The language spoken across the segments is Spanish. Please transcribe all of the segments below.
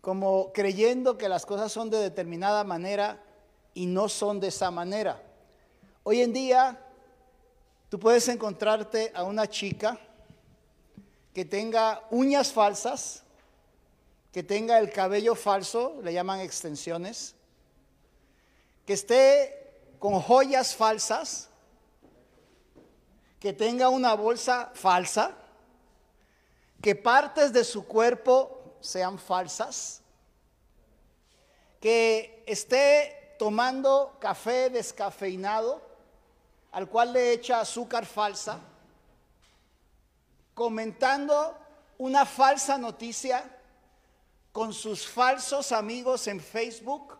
como creyendo que las cosas son de determinada manera y no son de esa manera. Hoy en día tú puedes encontrarte a una chica que tenga uñas falsas, que tenga el cabello falso, le llaman extensiones, que esté con joyas falsas, que tenga una bolsa falsa, que partes de su cuerpo sean falsas, que esté tomando café descafeinado, al cual le echa azúcar falsa, comentando una falsa noticia con sus falsos amigos en Facebook,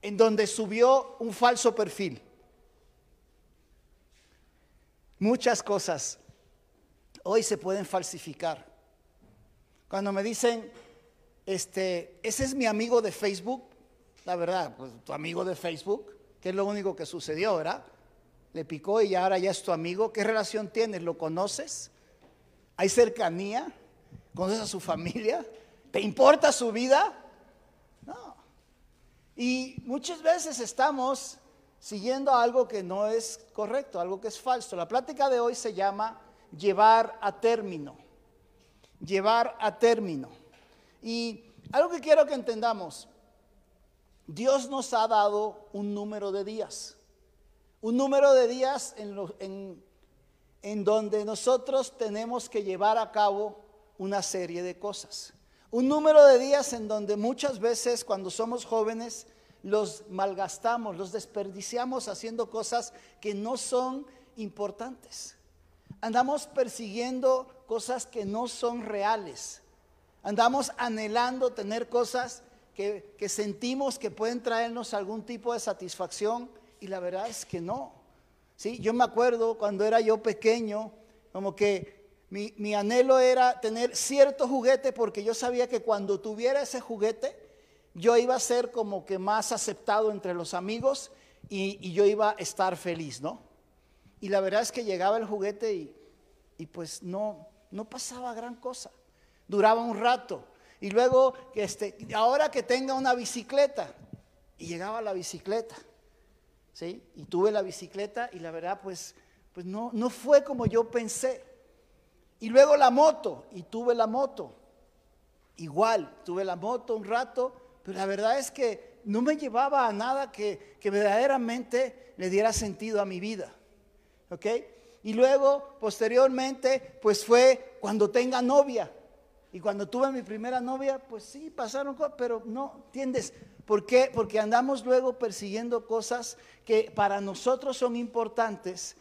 en donde subió un falso perfil. Muchas cosas hoy se pueden falsificar. Cuando me dicen, este, ese es mi amigo de Facebook, la verdad, pues tu amigo de Facebook, que es lo único que sucedió, ¿verdad? Le picó y ahora ya es tu amigo. ¿Qué relación tienes? ¿Lo conoces? ¿Hay cercanía? ¿Conoces a su familia? ¿Te importa su vida? No. Y muchas veces estamos siguiendo algo que no es correcto, algo que es falso. La plática de hoy se llama llevar a término llevar a término. Y algo que quiero que entendamos, Dios nos ha dado un número de días, un número de días en, en donde nosotros tenemos que llevar a cabo una serie de cosas. Un número de días en donde muchas veces cuando somos jóvenes los malgastamos, los desperdiciamos haciendo cosas que no son importantes. Andamos persiguiendo cosas que no son reales. Andamos anhelando tener cosas que, sentimos que pueden traernos algún tipo de satisfacción y la verdad es que no. ¿Sí? Yo me acuerdo cuando era yo pequeño, como que mi, mi, anhelo era tener cierto juguete porque yo sabía que cuando tuviera ese juguete, yo iba a ser como que más aceptado entre los amigos y, y yo iba a estar feliz, ¿no? Y la verdad es que llegaba el juguete y, y pues no, no pasaba gran cosa. Duraba un rato. Y luego, este, ahora que tenga una bicicleta. Y llegaba la bicicleta. ¿Sí? Y tuve la bicicleta y la verdad pues, pues no, no fue como yo pensé. Y luego la moto. Y tuve la moto. Igual, tuve la moto un rato. Pero la verdad es que no me llevaba a nada que, que verdaderamente le diera sentido a mi vida. ¿Ok? Y luego, posteriormente, pues fue cuando tenga novia. Y cuando tuve mi primera novia, pues sí, pasaron cosas, pero no, ¿entiendes? ¿Por qué? Porque andamos luego persiguiendo cosas que para nosotros son importantes,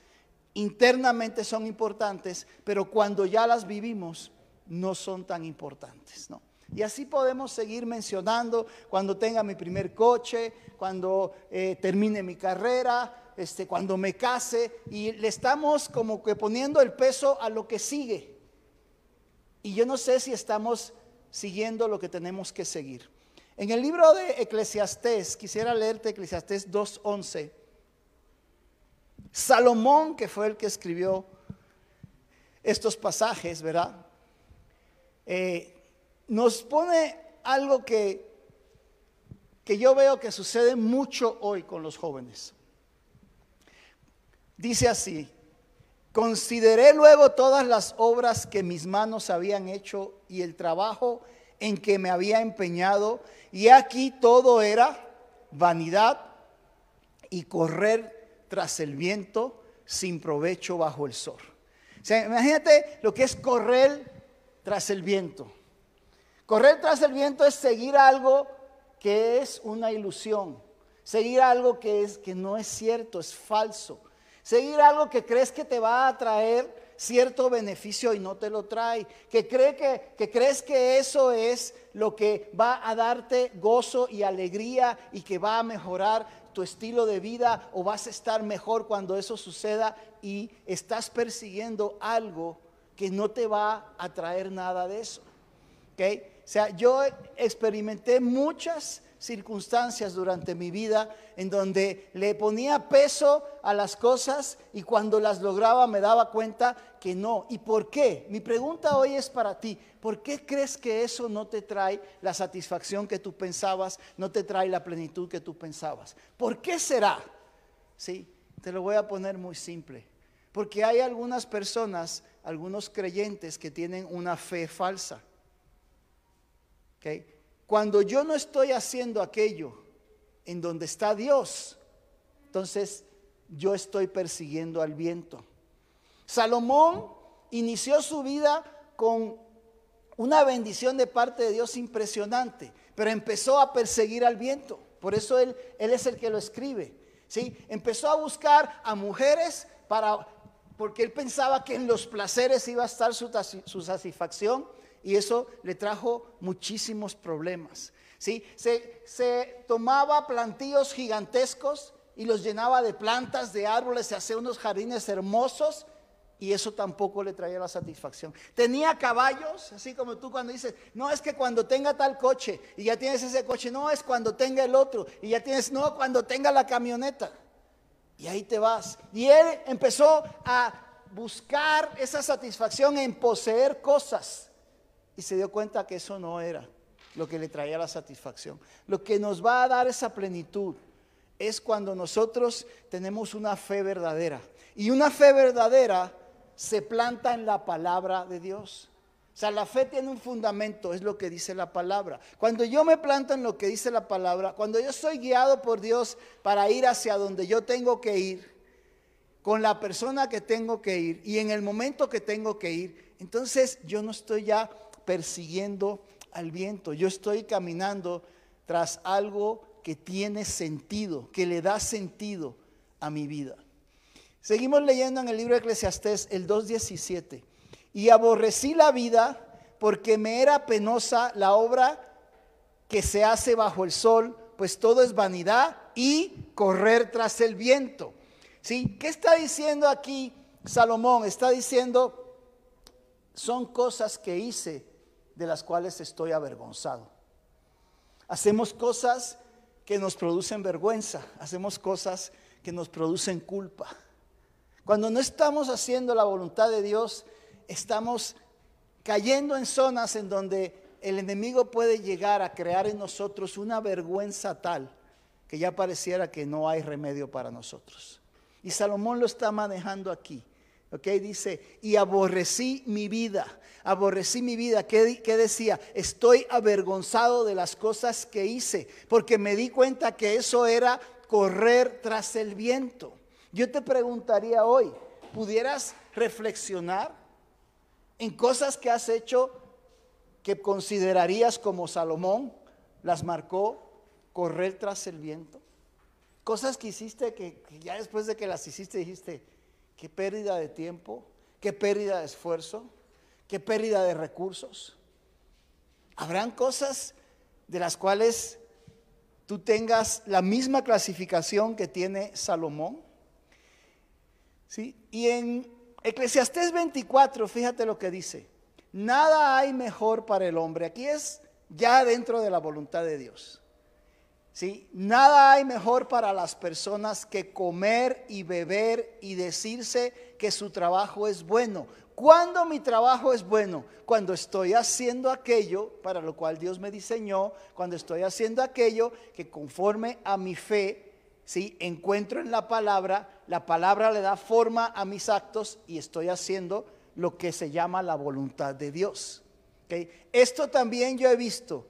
internamente son importantes, pero cuando ya las vivimos, no son tan importantes, ¿no? Y así podemos seguir mencionando cuando tenga mi primer coche, cuando eh, termine mi carrera, este, cuando me case y le estamos como que poniendo el peso a lo que sigue. Y yo no sé si estamos siguiendo lo que tenemos que seguir. En el libro de Eclesiastés, quisiera leerte Eclesiastés 2.11. Salomón, que fue el que escribió estos pasajes, ¿verdad? Eh, nos pone algo que, que yo veo que sucede mucho hoy con los jóvenes. Dice así, consideré luego todas las obras que mis manos habían hecho y el trabajo en que me había empeñado, y aquí todo era vanidad y correr tras el viento sin provecho bajo el sol. Imagínate lo que es correr tras el viento. Correr tras el viento es seguir algo que es una ilusión, seguir algo que es que no es cierto, es falso. Seguir algo que crees que te va a traer cierto beneficio y no te lo trae. Que, cree que, que crees que eso es lo que va a darte gozo y alegría y que va a mejorar tu estilo de vida o vas a estar mejor cuando eso suceda y estás persiguiendo algo que no te va a traer nada de eso. ¿Okay? sea, yo experimenté muchas circunstancias durante mi vida en donde le ponía peso a las cosas y cuando las lograba me daba cuenta que no. ¿Y por qué? Mi pregunta hoy es para ti. ¿Por qué crees que eso no te trae la satisfacción que tú pensabas, no te trae la plenitud que tú pensabas? ¿Por qué será? Sí, te lo voy a poner muy simple. Porque hay algunas personas, algunos creyentes que tienen una fe falsa. ¿Okay? Cuando yo no estoy haciendo aquello en donde está Dios, entonces yo estoy persiguiendo al viento. Salomón inició su vida con una bendición de parte de Dios impresionante, pero empezó a perseguir al viento. Por eso él, él es el que lo escribe. ¿sí? Empezó a buscar a mujeres para, porque él pensaba que en los placeres iba a estar su, su satisfacción y eso le trajo muchísimos problemas. ¿sí? Se, tomaba plantíos gigantescos y los llenaba de plantas, de árboles, se hacía unos jardines hermosos y eso tampoco le traía la satisfacción. Tenía caballos, así como tú cuando dices, no es que cuando tenga tal coche y ya tienes ese coche, no es cuando tenga el otro y ya tienes, no, cuando tenga la camioneta. Y ahí te vas. Y él empezó a buscar esa satisfacción en poseer cosas y se dio cuenta que eso no era lo que le traía la satisfacción. Lo que nos va a dar esa plenitud es cuando nosotros tenemos una fe verdadera. Y una fe verdadera se planta en la palabra de Dios. O sea, la fe tiene un fundamento, es lo que dice la palabra. Cuando yo me planto en lo que dice la palabra, cuando yo soy guiado por Dios para ir hacia donde yo tengo que ir, con la persona que tengo que ir y en el momento que tengo que ir, entonces yo no estoy ya persiguiendo al viento, yo estoy caminando tras algo que tiene sentido, que le da sentido a mi vida. Seguimos leyendo en el libro de Eclesiastés el 2.17. Y aborrecí la vida porque me era penosa la obra que se hace bajo el sol, pues todo es vanidad y correr tras el viento. ¿Sí? ¿Qué está diciendo aquí Salomón? Está diciendo, son cosas que hice de las cuales estoy avergonzado. Hacemos cosas que nos producen vergüenza, hacemos cosas que nos producen culpa. Cuando no estamos haciendo la voluntad de Dios, estamos cayendo en zonas en donde el enemigo puede llegar a crear en nosotros una vergüenza tal que ya pareciera que no hay remedio para nosotros. Y Salomón lo está manejando aquí. ¿Ok? Dice, y aborrecí mi vida. Aborrecí mi vida. ¿Qué, ¿Qué, decía? Estoy avergonzado de las cosas que hice, porque me di cuenta que eso era correr tras el viento. Yo te preguntaría hoy, ¿pudieras reflexionar en cosas que has hecho que considerarías como Salomón las marcó correr tras el viento? Cosas que hiciste que, que ya después de que las hiciste dijiste, qué pérdida de tiempo, qué pérdida de esfuerzo, qué pérdida de recursos. Habrán cosas de las cuales tú tengas la misma clasificación que tiene Salomón. ¿Sí? Y en Eclesiastés 24, fíjate lo que dice. Nada hay mejor para el hombre. Aquí es ya dentro de la voluntad de Dios. ¿Sí? Nada hay mejor para las personas que comer y beber y decirse que su trabajo es bueno. ¿Cuándo mi trabajo es bueno? Cuando estoy haciendo aquello para lo cual Dios me diseñó, cuando estoy haciendo aquello que conforme a mi fe, ¿sí? encuentro en la palabra, la palabra le da forma a mis actos y estoy haciendo lo que se llama la voluntad de Dios. Esto también yo he visto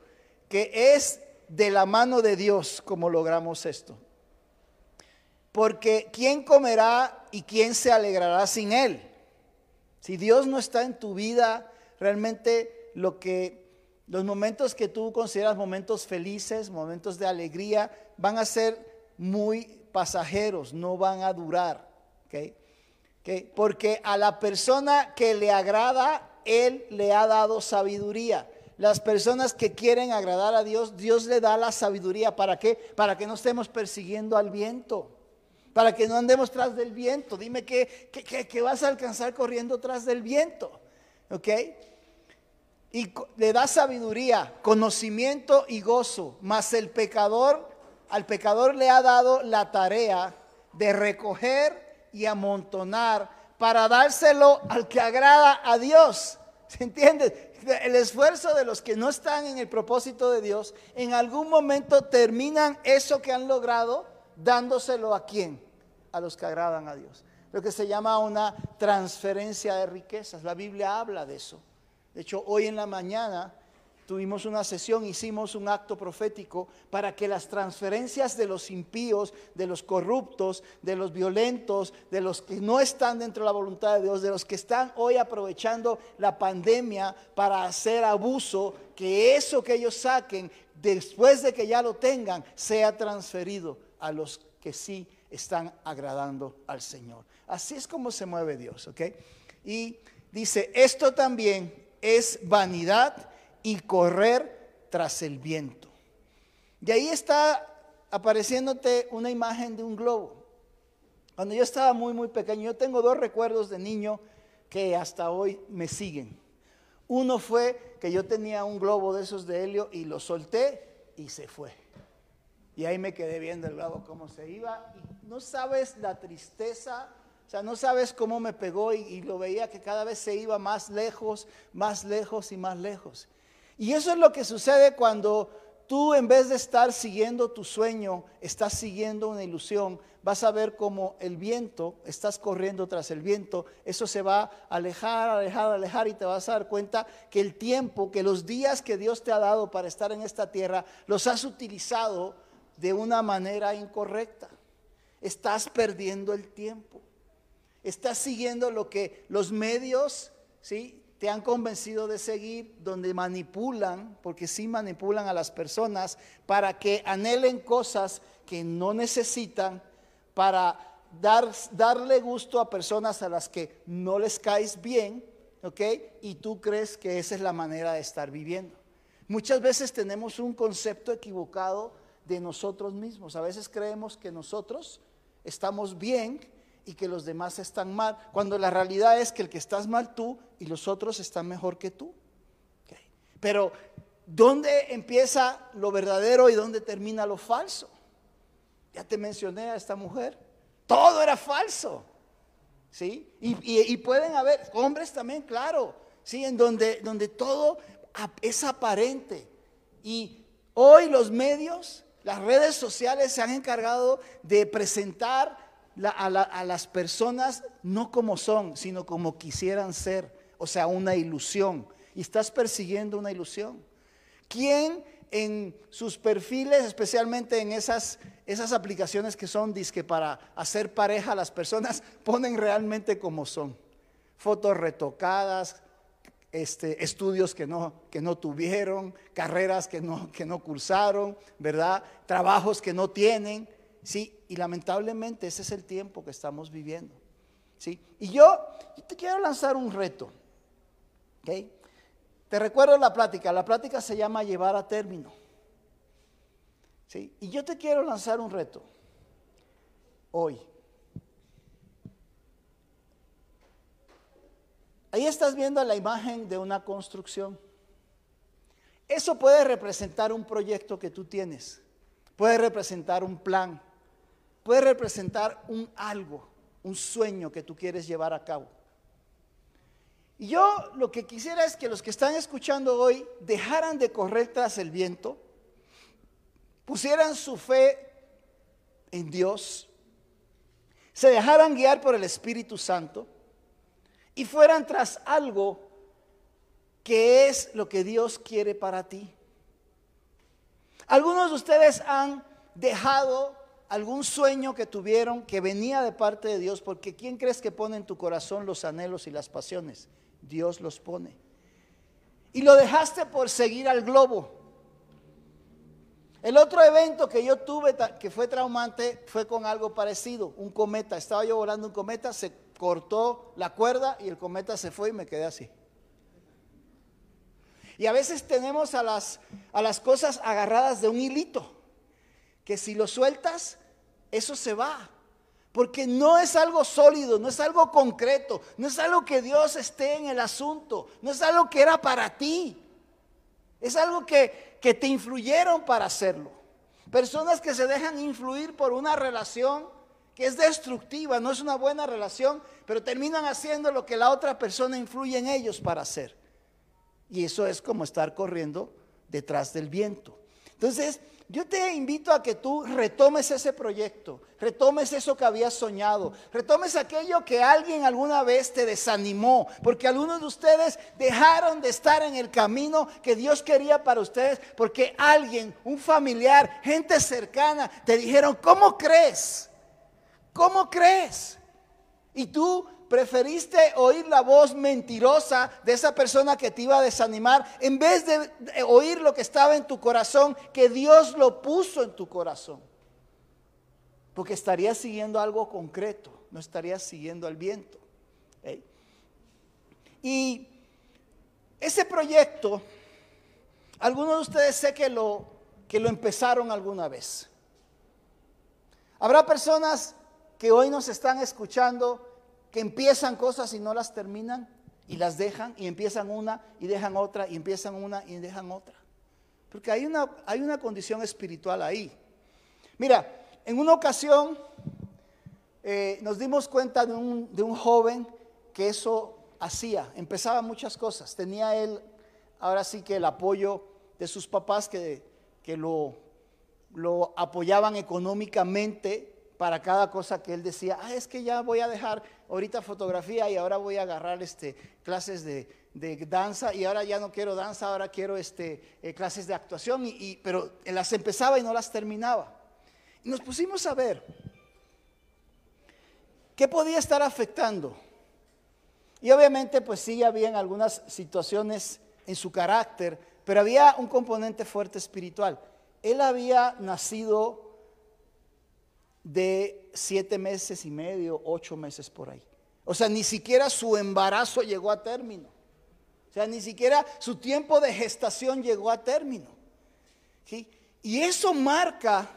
que es de la mano de Dios como logramos esto. Porque ¿quién comerá y quién se alegrará sin Él? Si Dios no está en tu vida, realmente lo que los momentos que tú consideras momentos felices, momentos de alegría, van a ser muy pasajeros, no van a durar. Porque a la persona que le agrada, Él le ha dado sabiduría. Las personas que quieren agradar a Dios, Dios le da la sabiduría. ¿Para qué? Para que no estemos persiguiendo al viento. Para que no andemos tras del viento. Dime que, vas a alcanzar corriendo tras del viento. ¿Ok? y le da sabiduría, conocimiento y gozo, mas el pecador, al pecador le ha dado la tarea de recoger y amontonar para dárselo al que agrada a Dios. ¿Se entiende? El esfuerzo de los que no están en el propósito de Dios, en algún momento terminan eso que han logrado dándoselo a quién? A los que agradan a Dios. Lo que se llama una transferencia de riquezas. La Biblia habla de eso. De hecho, hoy en la mañana tuvimos una sesión, hicimos un acto profético para que las transferencias de los impíos, de los corruptos, de los violentos, de los que no están dentro de la voluntad de Dios, de los que están hoy aprovechando la pandemia para hacer abuso, que eso que ellos saquen después de que ya lo tengan sea transferido a los que sí están agradando al Señor. Así es como se mueve Dios, ¿ok? Y dice, esto también es vanidad y correr tras el viento. Y ahí está apareciéndote una imagen de un globo. Cuando yo estaba muy, muy pequeño, yo tengo dos recuerdos de niño que hasta hoy me siguen. Uno fue que yo tenía un globo de esos de helio y lo solté y se fue. Y ahí me quedé viendo el globo cómo se iba. Y no sabes la tristeza, o sea, no sabes cómo me pegó y lo veía que cada vez se iba más lejos, más lejos y más lejos. Y eso es lo que sucede cuando tú en vez de estar siguiendo tu sueño, estás siguiendo una ilusión, vas a ver como el viento, estás corriendo tras el viento, eso se va a alejar, alejar, alejar y te vas a dar cuenta que el tiempo, que los días que Dios te ha dado para estar en esta tierra, los has utilizado de una manera incorrecta. Estás perdiendo el tiempo. Estás siguiendo lo que los medios, ¿sí? Te han convencido de seguir, donde manipulan, porque sí manipulan a las personas para que anhelen cosas que no necesitan, para dar, darle gusto a personas a las que no les caes bien, ¿ok? Y tú crees que esa es la manera de estar viviendo. Muchas veces tenemos un concepto equivocado de nosotros mismos. A veces creemos que nosotros estamos bien y que los demás están mal, cuando la realidad es que el que estás mal tú y los otros están mejor que tú. Pero, ¿dónde empieza lo verdadero y dónde termina lo falso? Ya te mencioné a esta mujer. Todo era falso. ¿Sí? Y, pueden haber hombres también, claro. ¿Sí? En donde, donde todo es aparente. Y hoy los medios, las redes sociales se han encargado de presentar a, las personas no como son, sino como quisieran ser. O sea, una ilusión. Y estás persiguiendo una ilusión. ¿Quién en sus perfiles, especialmente en esas, esas aplicaciones que son disque para hacer pareja a las personas, ponen realmente como son? Fotos retocadas, este, estudios que no, que no tuvieron, carreras que no, que no cursaron, ¿verdad? Trabajos que no tienen. ¿Sí? Y lamentablemente ese es el tiempo que estamos viviendo, ¿sí? Y yo, te quiero lanzar un reto, Te recuerdo la plática, la plática se llama llevar a término, ¿sí? Y yo te quiero lanzar un reto hoy. Ahí estás viendo la imagen de una construcción. Eso puede representar un proyecto que tú tienes, puede representar un plan, puede representar un algo, un sueño que tú quieres llevar a cabo. Y yo lo que quisiera es que los que están escuchando hoy dejaran de correr tras el viento, pusieran su fe en Dios, se dejaran guiar por el Espíritu Santo y fueran tras algo que es lo que Dios quiere para ti. Algunos de ustedes han dejado algún sueño que tuvieron que venía de parte de Dios, porque ¿quién crees que pone en tu corazón los anhelos y las pasiones? Dios los pone. Y lo dejaste por seguir al globo. El otro evento que yo tuve que fue traumante fue con algo parecido, un cometa. Estaba yo volando un cometa, se cortó la cuerda y el cometa se fue y me quedé así. Y a veces tenemos a las, a las cosas agarradas de un hilito, que si lo sueltas, eso se va. Porque no es algo sólido, no es algo concreto, no es algo que Dios esté en el asunto, no es algo que era para ti. Es algo que, que te influyeron para hacerlo. Personas que se dejan influir por una relación que es destructiva, no es una buena relación, pero terminan haciendo lo que la otra persona influye en ellos para hacer. Y eso es como estar corriendo detrás del viento. Entonces, yo te invito a que tú retomes ese proyecto, retomes eso que habías soñado, retomes aquello que alguien alguna vez te desanimó, porque algunos de ustedes dejaron de estar en el camino que Dios quería para ustedes, porque alguien, un familiar, gente cercana, te dijeron, ¿cómo crees? ¿Cómo crees? Y tú preferiste oír la voz mentirosa de esa persona que te iba a desanimar en vez de oír lo que estaba en tu corazón, que Dios lo puso en tu corazón. Porque estarías siguiendo algo concreto, no estarías siguiendo al viento. Y ese proyecto, algunos de ustedes sé que lo, que lo empezaron alguna vez. Habrá personas que hoy nos están escuchando que empiezan cosas y no las terminan y las dejan y empiezan una y dejan otra y empiezan una y dejan otra. Porque hay una, hay una condición espiritual ahí. Mira, en una ocasión eh, nos dimos cuenta de un, de un joven que eso hacía, empezaba muchas cosas. Tenía él, ahora sí que el apoyo de sus papás que, que lo, lo apoyaban económicamente para cada cosa que él decía, ah, es que ya voy a dejar ahorita fotografía y ahora voy a agarrar este, clases de, danza y ahora ya no quiero danza, ahora quiero este, eh, clases de actuación, y, pero las empezaba y no las terminaba. Y nos pusimos a ver qué podía estar afectando. Y obviamente pues sí había algunas situaciones en su carácter, pero había un componente fuerte espiritual. Él había nacido de siete meses y medio, ocho meses por ahí. O sea, ni siquiera su embarazo llegó a término. O sea, ni siquiera su tiempo de gestación llegó a término. Y eso marca,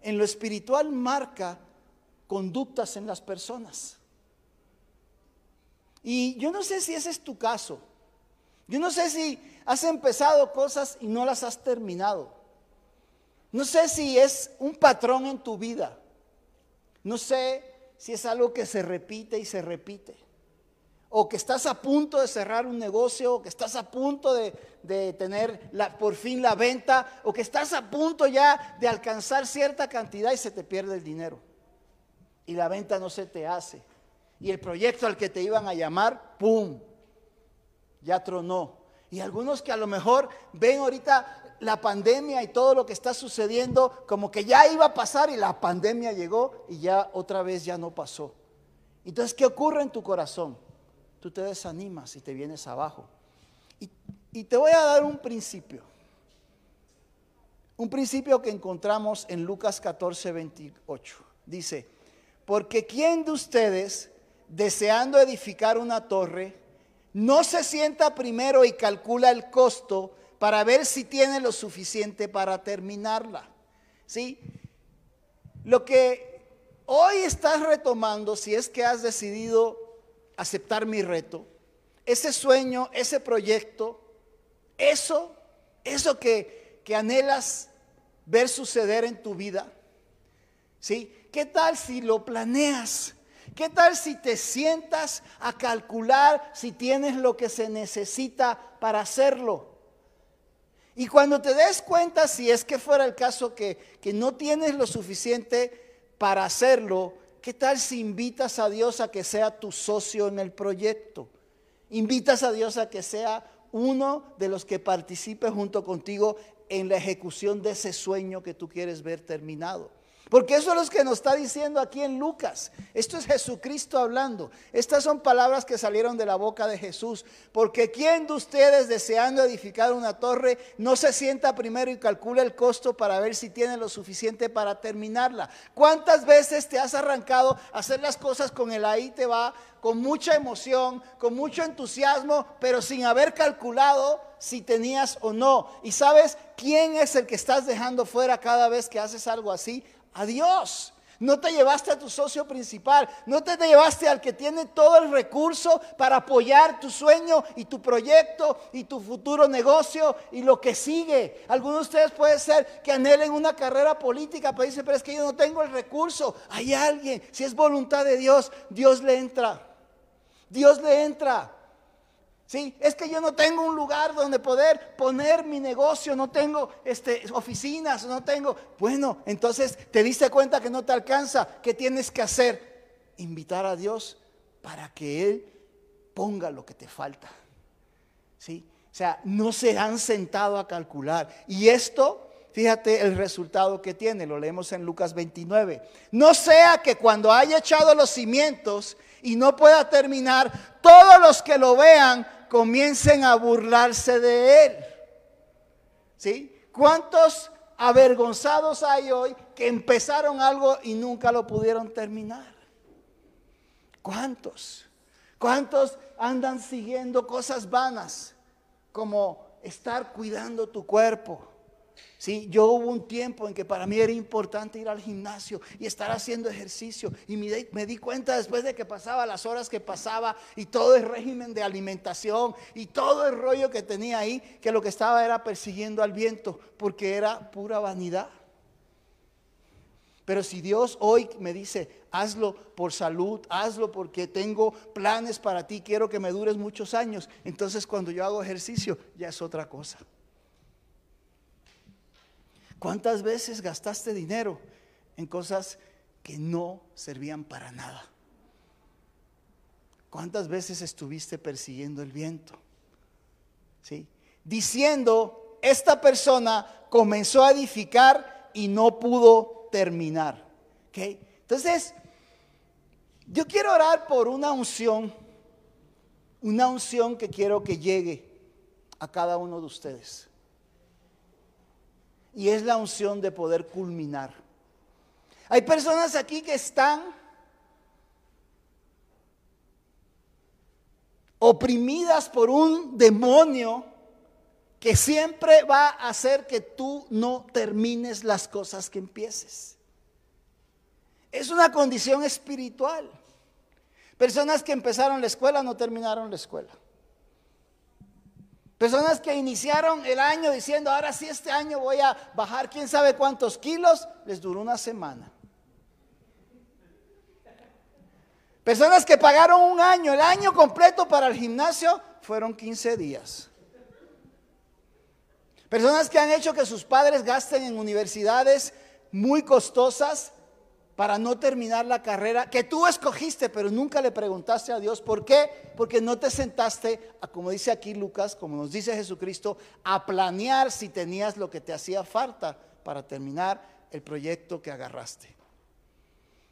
en lo espiritual marca conductas en las personas. Y yo no sé si ese es tu caso. Yo no sé si has empezado cosas y no las has terminado. No sé si es un patrón en tu vida. No sé si es algo que se repite y se repite. O que estás a punto de cerrar un negocio, o que estás a punto de, tener la, por fin la venta, o que estás a punto ya de alcanzar cierta cantidad y se te pierde el dinero. Y la venta no se te hace. Y el proyecto al que te iban a llamar, ¡pum! Ya tronó. Y algunos que a lo mejor ven ahorita la pandemia y todo lo que está sucediendo como que ya iba a pasar y la pandemia llegó y ya otra vez ya no pasó. Entonces, ¿qué ocurre en tu corazón? Tú te desanimas y te vienes abajo. Y, te voy a dar un principio. Un principio que encontramos en Lucas 14, 28. Dice, porque ¿quién de ustedes, deseando edificar una torre, no se sienta primero y calcula el costo para ver si tiene lo suficiente para terminarla. ¿Sí? Lo que hoy estás retomando, si es que has decidido aceptar mi reto, ese sueño, ese proyecto, eso, eso que, que anhelas ver suceder en tu vida, ¿sí? ¿Qué tal si lo planeas? ¿Qué tal si te sientas a calcular si tienes lo que se necesita para hacerlo? Y cuando te des cuenta, si es que fuera el caso que, que no tienes lo suficiente para hacerlo, ¿qué tal si invitas a Dios a que sea tu socio en el proyecto? Invitas a Dios a que sea uno de los que participe junto contigo en la ejecución de ese sueño que tú quieres ver terminado. Porque eso es lo que nos está diciendo aquí en Lucas. Esto es Jesucristo hablando. Estas son palabras que salieron de la boca de Jesús. Porque ¿quién de ustedes deseando edificar una torre no se sienta primero y calcula el costo para ver si tiene lo suficiente para terminarla? ¿Cuántas veces te has arrancado a hacer las cosas con el ahí te va, con mucha emoción, con mucho entusiasmo, pero sin haber calculado si tenías o no? ¿Y sabes quién es el que estás dejando fuera cada vez que haces algo así? A Dios. No te llevaste a tu socio principal, no te llevaste al que tiene todo el recurso para apoyar tu sueño y tu proyecto y tu futuro negocio y lo que sigue. Algunos de ustedes puede ser que anhelen una carrera política, pero dicen, pero es que yo no tengo el recurso. Hay alguien, si es voluntad de Dios, Dios le entra. Dios le entra. Sí, es que yo no tengo un lugar donde poder poner mi negocio, no tengo este, oficinas, no tengo. Bueno, entonces te diste cuenta que no te alcanza. ¿Qué tienes que hacer? Invitar a Dios para que Él ponga lo que te falta. ¿Sí? O sea, no se han sentado a calcular. Y esto, fíjate el resultado que tiene, lo leemos en Lucas 29. No sea que cuando haya echado los cimientos y no pueda terminar, todos los que lo vean comiencen a burlarse de él. ¿Sí? ¿Cuántos avergonzados hay hoy que empezaron algo y nunca lo pudieron terminar? ¿Cuántos? ¿Cuántos andan siguiendo cosas vanas como estar cuidando tu cuerpo? Sí, yo hubo un tiempo en que para mí era importante ir al gimnasio y estar haciendo ejercicio. Y me, me, di cuenta después de que pasaba las horas que pasaba y todo el régimen de alimentación y todo el rollo que tenía ahí, que lo que estaba era persiguiendo al viento, porque era pura vanidad. Pero si Dios hoy me dice, hazlo por salud, hazlo porque tengo planes para ti, quiero que me dures muchos años, entonces cuando yo hago ejercicio ya es otra cosa. ¿Cuántas veces gastaste dinero en cosas que no servían para nada? ¿Cuántas veces estuviste persiguiendo el viento? ¿Sí? Diciendo, esta persona comenzó a edificar y no pudo terminar. Entonces, yo quiero orar por una unción, una unción que quiero que llegue a cada uno de ustedes y es la unción de poder culminar. Hay personas aquí que están oprimidas por un demonio que siempre va a hacer que tú no termines las cosas que empieces. Es una condición espiritual. Personas que empezaron la escuela no terminaron la escuela. Personas que iniciaron el año diciendo, ahora sí este año voy a bajar quién sabe cuántos kilos, les duró una semana. Personas que pagaron un año, el año completo para el gimnasio, fueron 15 días. Personas que han hecho que sus padres gasten en universidades muy costosas para no terminar la carrera que tú escogiste, pero nunca le preguntaste a Dios por qué, porque no te sentaste, a, como dice aquí Lucas, como nos dice Jesucristo, a planear si tenías lo que te hacía falta para terminar el proyecto que agarraste.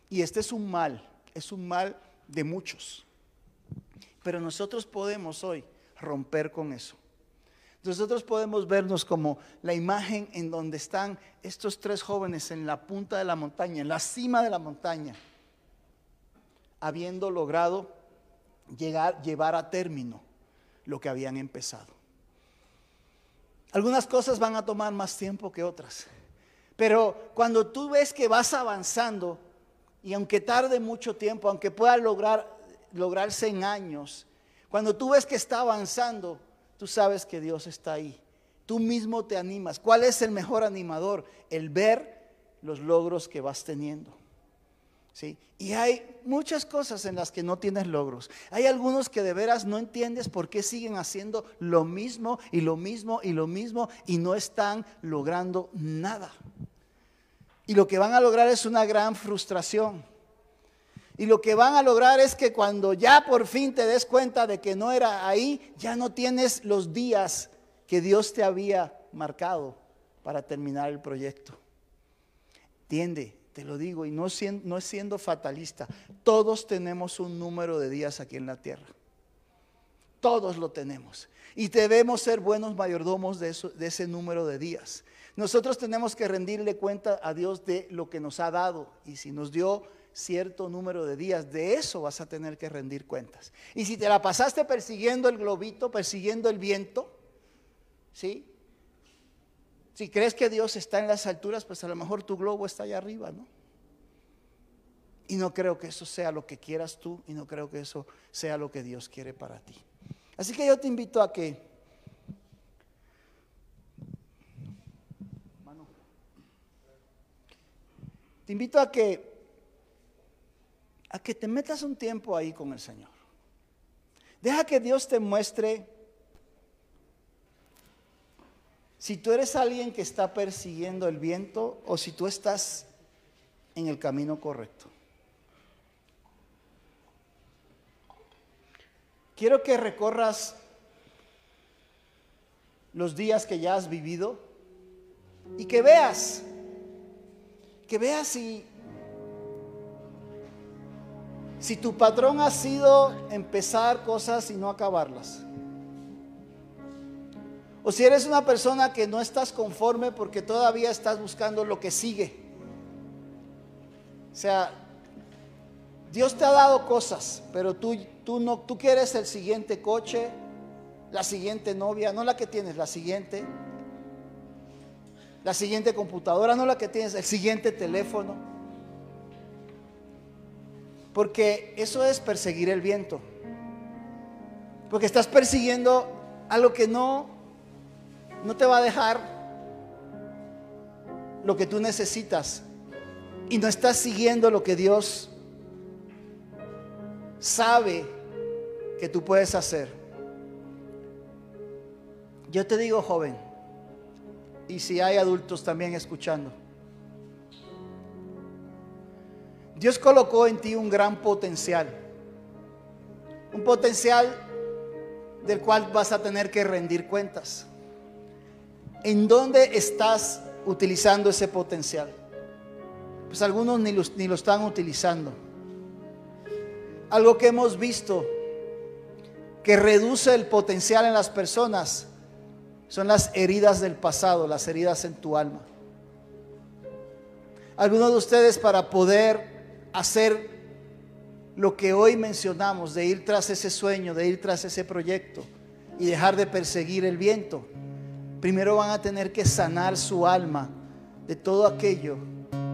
Y este es un mal, es un mal de muchos. Pero nosotros podemos hoy romper con eso. Nosotros podemos vernos como la imagen en donde están estos tres jóvenes en la punta de la montaña, en la cima de la montaña, habiendo logrado llegar, llevar a término lo que habían empezado. Algunas cosas van a tomar más tiempo que otras, pero cuando tú ves que vas avanzando, y aunque tarde mucho tiempo, aunque pueda lograr, lograrse en años, cuando tú ves que está avanzando, tú sabes que Dios está ahí. Tú mismo te animas. ¿Cuál es el mejor animador? El ver los logros que vas teniendo. ¿Sí? Y hay muchas cosas en las que no tienes logros. Hay algunos que de veras no entiendes por qué siguen haciendo lo mismo y lo mismo y lo mismo y no están logrando nada. Y lo que van a lograr es una gran frustración. Y lo que van a lograr es que cuando ya por fin te des cuenta de que no era ahí, ya no tienes los días que Dios te había marcado para terminar el proyecto. Entiende, te lo digo, y no, es siendo fatalista, todos tenemos un número de días aquí en la tierra. Todos lo tenemos. Y debemos ser buenos mayordomos de ese número de días. Nosotros tenemos que rendirle cuenta a Dios de lo que nos ha dado. Y si nos dio cierto número de días. De eso vas a tener que rendir cuentas. Y si te la pasaste persiguiendo el globito, persiguiendo el viento, ¿sí? Si crees que Dios está en las alturas, pues a lo mejor tu globo está allá arriba, ¿no? Y no creo que eso sea lo que quieras tú y no creo que eso sea lo que Dios quiere para ti. Así que yo te invito a que te invito a que a que te metas un tiempo ahí con el Señor. Deja que Dios te muestre si tú eres alguien que está persiguiendo el viento o si tú estás en el camino correcto. Quiero que recorras los días que ya has vivido y que veas, que veas si, si tu patrón ha sido empezar cosas y no acabarlas. O si eres una persona que no estás conforme porque todavía estás buscando lo que sigue. O sea, Dios te ha dado cosas, pero tú, tú, no, tú quieres el siguiente coche, la siguiente novia, no la que tienes, la siguiente. La siguiente computadora, no la que tienes, el siguiente teléfono. Porque eso es perseguir el viento. Porque estás persiguiendo algo que no, no te va a dejar lo que tú necesitas. Y no estás siguiendo lo que Dios sabe que tú puedes hacer. Yo te digo, joven, y si hay adultos también escuchando, Dios colocó en ti un gran potencial, un potencial del cual vas a tener que rendir cuentas. ¿En dónde estás utilizando ese potencial? Pues algunos ni lo están utilizando. Algo que hemos visto que reduce el potencial en las personas son las heridas del pasado, las heridas en tu alma. Algunos de ustedes para poder hacer lo que hoy mencionamos, de ir tras ese sueño, de ir tras ese proyecto y dejar de perseguir el viento, primero van a tener que sanar su alma de todo aquello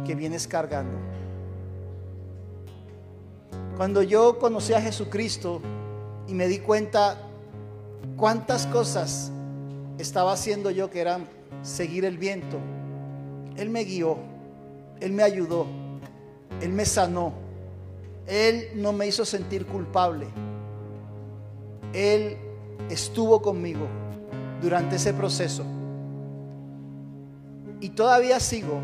que vienes cargando. Cuando yo conocí a Jesucristo y me di cuenta cuántas cosas estaba haciendo yo que eran seguir el viento, Él me guió, Él me ayudó, Él me sanó, Él no me hizo sentir culpable, Él estuvo conmigo durante ese proceso. Y todavía sigo,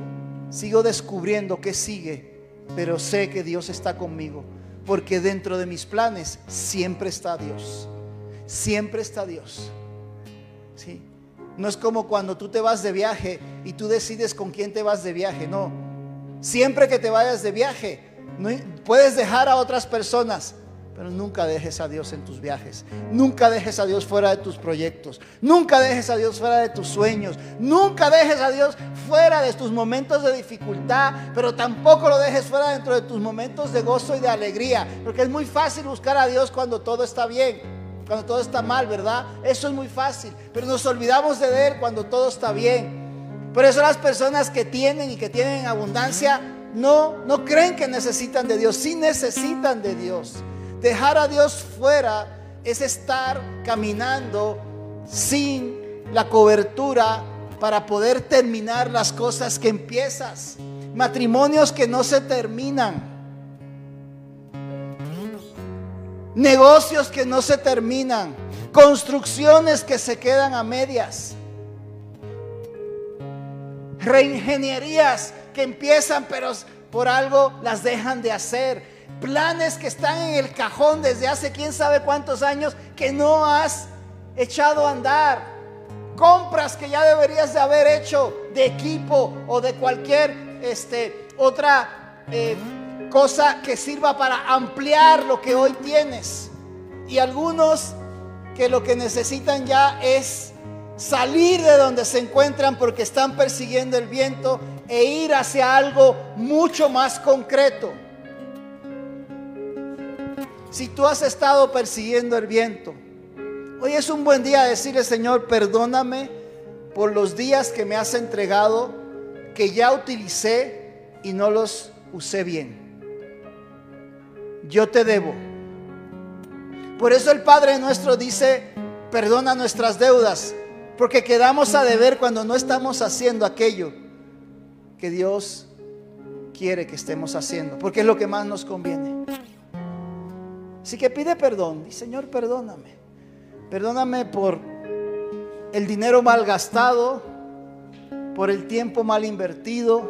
sigo descubriendo que sigue, pero sé que Dios está conmigo porque dentro de mis planes siempre está Dios. Siempre está Dios. ¿Sí? No es como cuando tú te vas de viaje y tú decides con quién te vas de viaje, no. Siempre que te vayas de viaje, puedes dejar a otras personas, pero nunca dejes a Dios en tus viajes. Nunca dejes a Dios fuera de tus proyectos. Nunca dejes a Dios fuera de tus sueños. Nunca dejes a Dios fuera de tus momentos de dificultad. Pero tampoco lo dejes fuera dentro de tus momentos de gozo y de alegría. Porque es muy fácil buscar a Dios cuando todo está bien. Cuando todo está mal, ¿verdad? Eso es muy fácil. Pero nos olvidamos de Él cuando todo está bien. Por eso las personas que tienen y que tienen abundancia no, no creen que necesitan de Dios. Sí necesitan de Dios. Dejar a Dios fuera es estar caminando sin la cobertura para poder terminar las cosas que empiezas. Matrimonios que no se terminan. Negocios que no se terminan. Construcciones que se quedan a medias. Reingenierías que empiezan pero por algo las dejan de hacer planes que están en el cajón desde hace quién sabe cuántos años que no has echado a andar. Compras que ya deberías de haber hecho de equipo o de cualquier este, otra eh, cosa que sirva para ampliar lo que hoy tienes. Y algunos que lo que necesitan ya es salir de donde se encuentran porque están persiguiendo el viento e ir hacia algo mucho más concreto. Si tú has estado persiguiendo el viento, hoy es un buen día de decirle, Señor, perdóname por los días que me has entregado, que ya utilicé y no los usé bien. yo te debo. Por eso el Padre nuestro dice, perdona nuestras deudas, porque quedamos a deber cuando no estamos haciendo aquello que Dios quiere que estemos haciendo, porque es lo que más nos conviene. Así que pide perdón, y Señor, perdóname. Perdóname por el dinero mal gastado, por el tiempo mal invertido,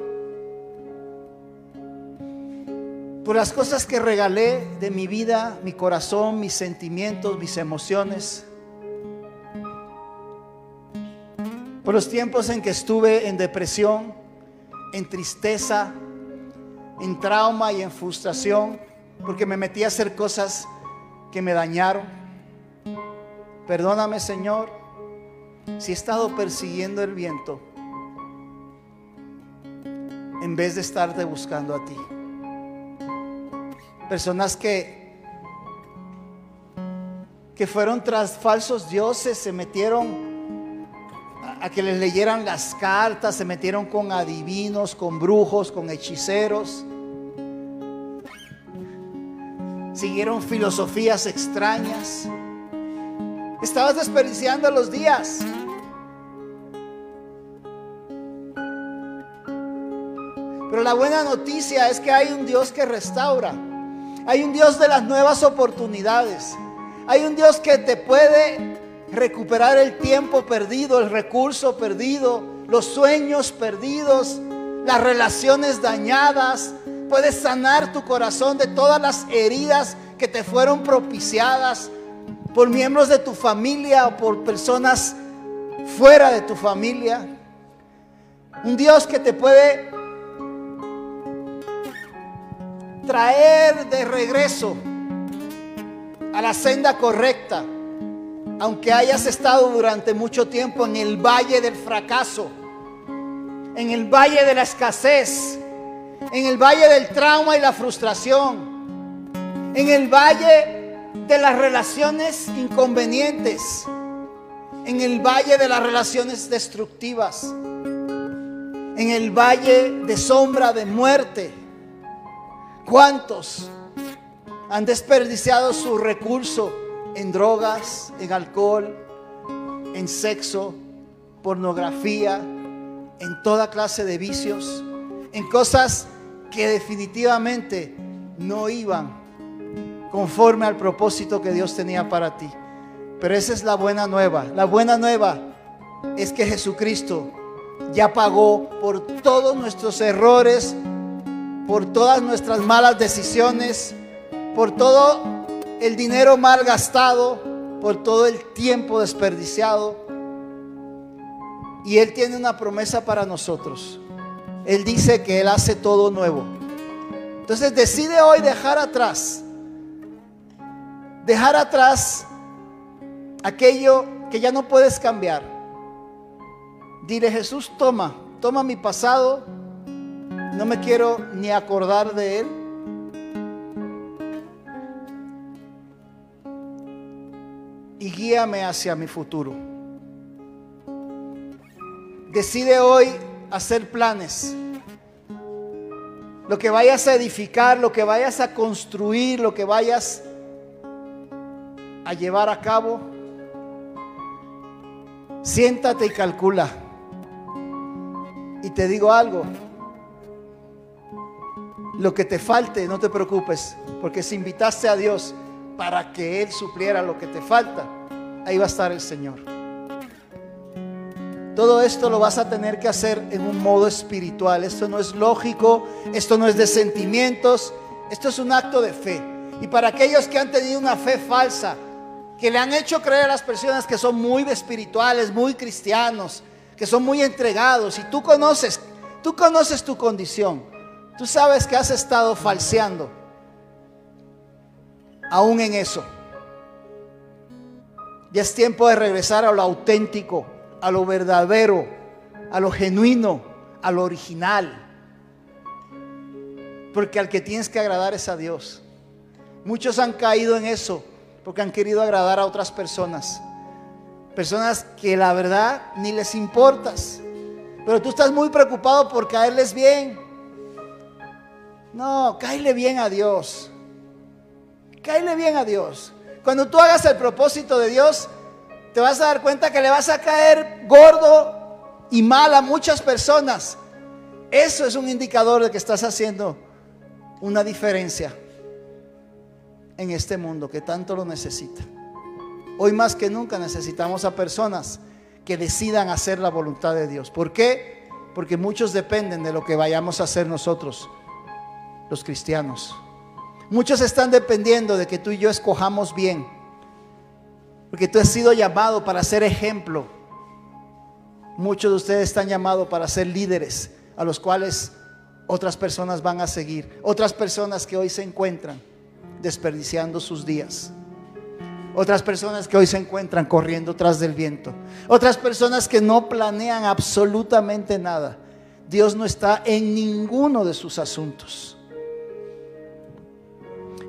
por las cosas que regalé de mi vida, mi corazón, mis sentimientos, mis emociones. Por los tiempos en que estuve en depresión, en tristeza, en trauma y en frustración, porque me metí a hacer cosas que me dañaron. Perdóname, Señor, si he estado persiguiendo el viento en vez de estarte buscando a ti. Personas que que fueron tras falsos dioses, se metieron a, que les leyeran las cartas, se metieron con adivinos, con brujos, con hechiceros. Siguieron filosofías extrañas. Estabas desperdiciando los días. Pero la buena noticia es que hay un Dios que restaura. Hay un Dios de las nuevas oportunidades. Hay un Dios que te puede recuperar el tiempo perdido, el recurso perdido, los sueños perdidos, las relaciones dañadas. Puedes sanar tu corazón de todas las heridas que te fueron propiciadas por miembros de tu familia o por personas fuera de tu familia. Un Dios que te puede traer de regreso a la senda correcta, aunque hayas estado durante mucho tiempo en el valle del fracaso, en el valle de la escasez, en el valle del trauma y la frustración, en el valle de las relaciones inconvenientes, en el valle de las relaciones destructivas, en el valle de sombra de muerte ¿Cuántos han desperdiciado su recurso en drogas, en alcohol, en sexo, pornografía, en toda clase de vicios, en cosas que definitivamente no iban conforme al propósito que Dios tenía para ti? Pero esa es la buena nueva. La buena nueva es que Jesucristo ya pagó por todos nuestros errores, por todas nuestras malas decisiones, por todo el dinero mal gastado, por todo el tiempo desperdiciado. Y Él tiene una promesa para nosotros. Él dice que Él hace todo nuevo. Entonces decide hoy dejar atrás, dejar atrás aquello que ya no puedes cambiar. Dile Jesús, toma, toma mi pasado, no me quiero ni acordar de Él. Y guíame hacia mi futuro. Decide hoy hacer planes. Lo que vayas a edificar, lo que vayas a construir, lo que vayas a llevar a cabo. Siéntate y calcula. Y te digo algo, lo que te falte, no te preocupes, porque si invitaste a Dios para que Él supliera lo que te falta, ahí va a estar el Señor. Todo esto lo vas a tener que hacer en un modo espiritual. Esto no es lógico, esto no es de sentimientos, esto es un acto de fe. Y para aquellos que han tenido una fe falsa, que le han hecho creer a las personas que son muy espirituales, muy cristianos, que son muy entregados, y tú conoces, tú conoces tu condición. Tú sabes que has estado falseando, aún en eso. Ya es tiempo de regresar a lo auténtico, a lo verdadero, a lo genuino, a lo original. Porque al que tienes que agradar es a Dios. Muchos han caído en eso porque han querido agradar a otras personas. Personas que la verdad ni les importas. Pero tú estás muy preocupado por caerles bien. No, cáele bien a Dios. Cáele bien a Dios. Cuando tú hagas el propósito de Dios, te vas a dar cuenta que le vas a caer gordo y mal a muchas personas. Eso es un indicador de que estás haciendo una diferencia en este mundo que tanto lo necesita. Hoy más que nunca necesitamos a personas que decidan hacer la voluntad de Dios. ¿Por qué? Porque muchos dependen de lo que vayamos a hacer nosotros, los cristianos. Muchos están dependiendo de que tú y yo escojamos bien. Porque tú has sido llamado para ser ejemplo. Muchos de ustedes están llamados para ser líderes a los cuales otras personas van a seguir. Otras personas que hoy se encuentran desperdiciando sus días. Otras personas que hoy se encuentran corriendo tras del viento. Otras personas que no planean absolutamente nada. Dios no está en ninguno de sus asuntos.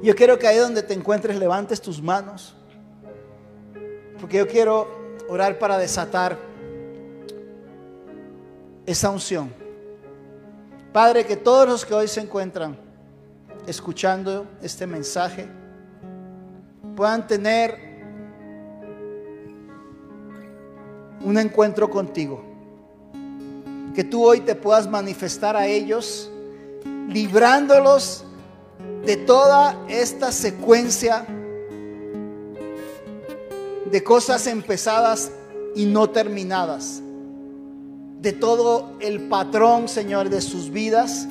Yo quiero que ahí donde te encuentres levantes tus manos. Porque yo quiero orar para desatar esa unción. Padre, que todos los que hoy se encuentran escuchando este mensaje puedan tener un encuentro contigo. Que tú hoy te puedas manifestar a ellos, librándolos de toda esta secuencia de cosas empezadas y no terminadas. De todo el patrón, Señor, de sus vidas,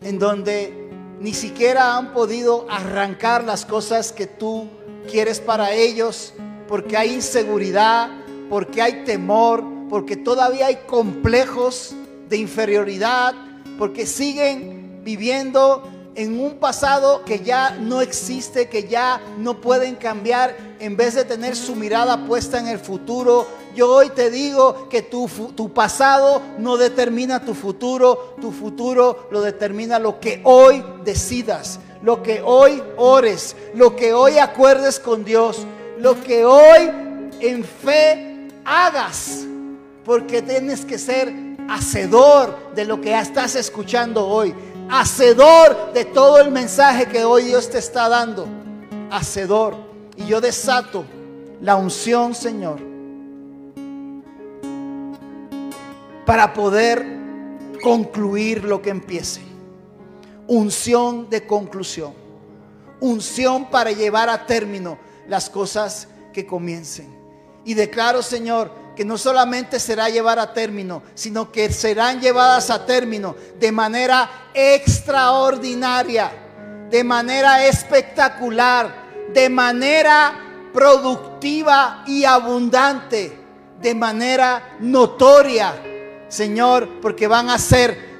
en donde ni siquiera han podido arrancar las cosas que tú quieres para ellos, porque hay inseguridad, porque hay temor, porque todavía hay complejos de inferioridad, porque siguen viviendo en un pasado que ya no existe, que ya no pueden cambiar, en vez de tener su mirada puesta en el futuro. Yo hoy te digo que tu, tu, pasado no determina tu futuro, tu futuro lo determina lo que hoy decidas, lo que hoy ores, lo que hoy acuerdes con Dios, lo que hoy en fe hagas, porque tienes que ser hacedor de lo que estás escuchando hoy hacedor de todo el mensaje que hoy Dios te está dando. Hacedor. Y yo desato la unción, Señor, para poder concluir lo que empiece. Unción de conclusión. Unción para llevar a término las cosas que comiencen. Y declaro, Señor, que no solamente será llevar a término, sino que serán llevadas a término de manera extraordinaria, de manera espectacular, de manera productiva y abundante, de manera notoria, Señor, porque van a ser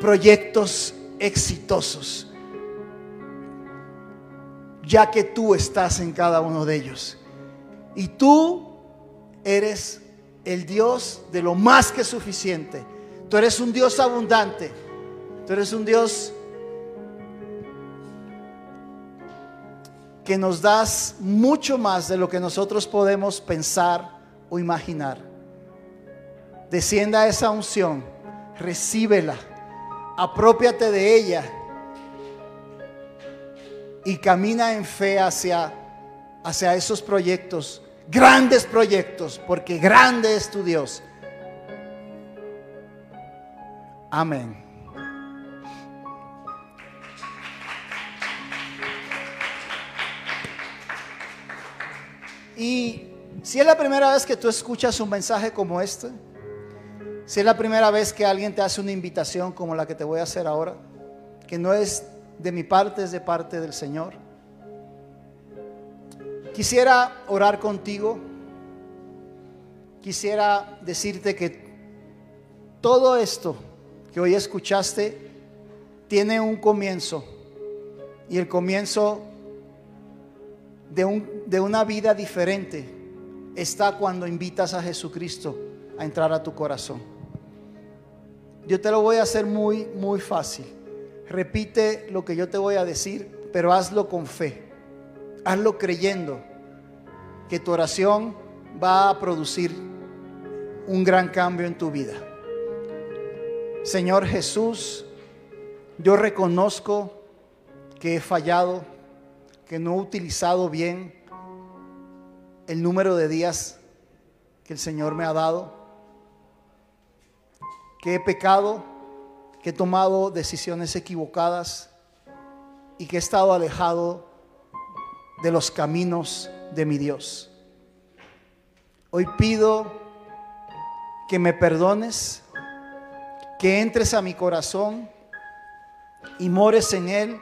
proyectos exitosos, ya que tú estás en cada uno de ellos. Y tú eres el Dios de lo más que suficiente. Tú eres un Dios abundante. Tú eres un Dios que nos das mucho más de lo que nosotros podemos pensar o imaginar. Descienda esa unción, recíbela, apropiate de ella y camina en fe hacia hacia esos proyectos, grandes proyectos, porque grande es tu Dios. Amén. Y si es la primera vez que tú escuchas un mensaje como este, si es la primera vez que alguien te hace una invitación como la que te voy a hacer ahora, que no es de mi parte, es de parte del Señor Quisiera orar contigo. Quisiera decirte que todo esto que hoy escuchaste tiene un comienzo. Y el comienzo de, un, de una vida diferente está cuando invitas a Jesucristo a entrar a tu corazón. Yo te lo voy a hacer muy, muy fácil. Repite lo que yo te voy a decir, pero hazlo con fe. Hazlo creyendo que tu oración va a producir un gran cambio en tu vida. Señor Jesús, yo reconozco que he fallado, que no he utilizado bien el número de días que el Señor me ha dado, que he pecado, que he tomado decisiones equivocadas y que he estado alejado de los caminos de mi Dios. Hoy pido que me perdones, que entres a mi corazón y mores en él,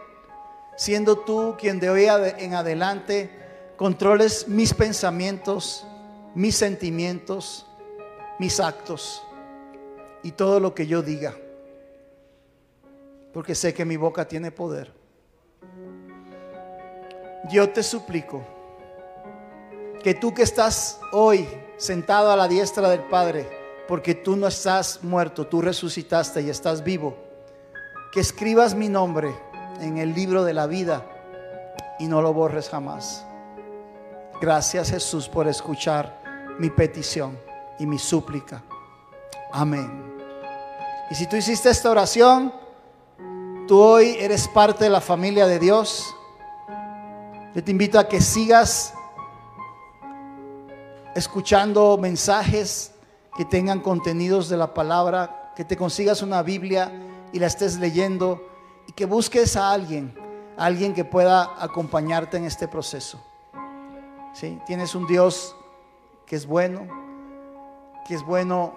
siendo tú quien de hoy en adelante controles mis pensamientos, mis sentimientos, mis actos y todo lo que yo diga, porque sé que mi boca tiene poder. Yo te suplico que tú que estás hoy sentado a la diestra del Padre, porque tú no estás muerto, tú resucitaste y estás vivo, que escribas mi nombre en el libro de la vida y no lo borres jamás. Gracias Jesús por escuchar mi petición y mi súplica. Amén. Y si tú hiciste esta oración, tú hoy eres parte de la familia de Dios. Yo te invito a que sigas escuchando mensajes que tengan contenidos de la palabra, que te consigas una Biblia y la estés leyendo y que busques a alguien, alguien que pueda acompañarte en este proceso. ¿Sí? Tienes un Dios que es bueno, que es bueno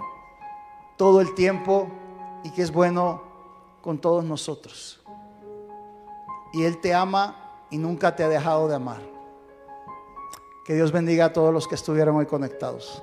todo el tiempo y que es bueno con todos nosotros. Y Él te ama y nunca te ha dejado de amar. Que Dios bendiga a todos los que estuvieron hoy conectados.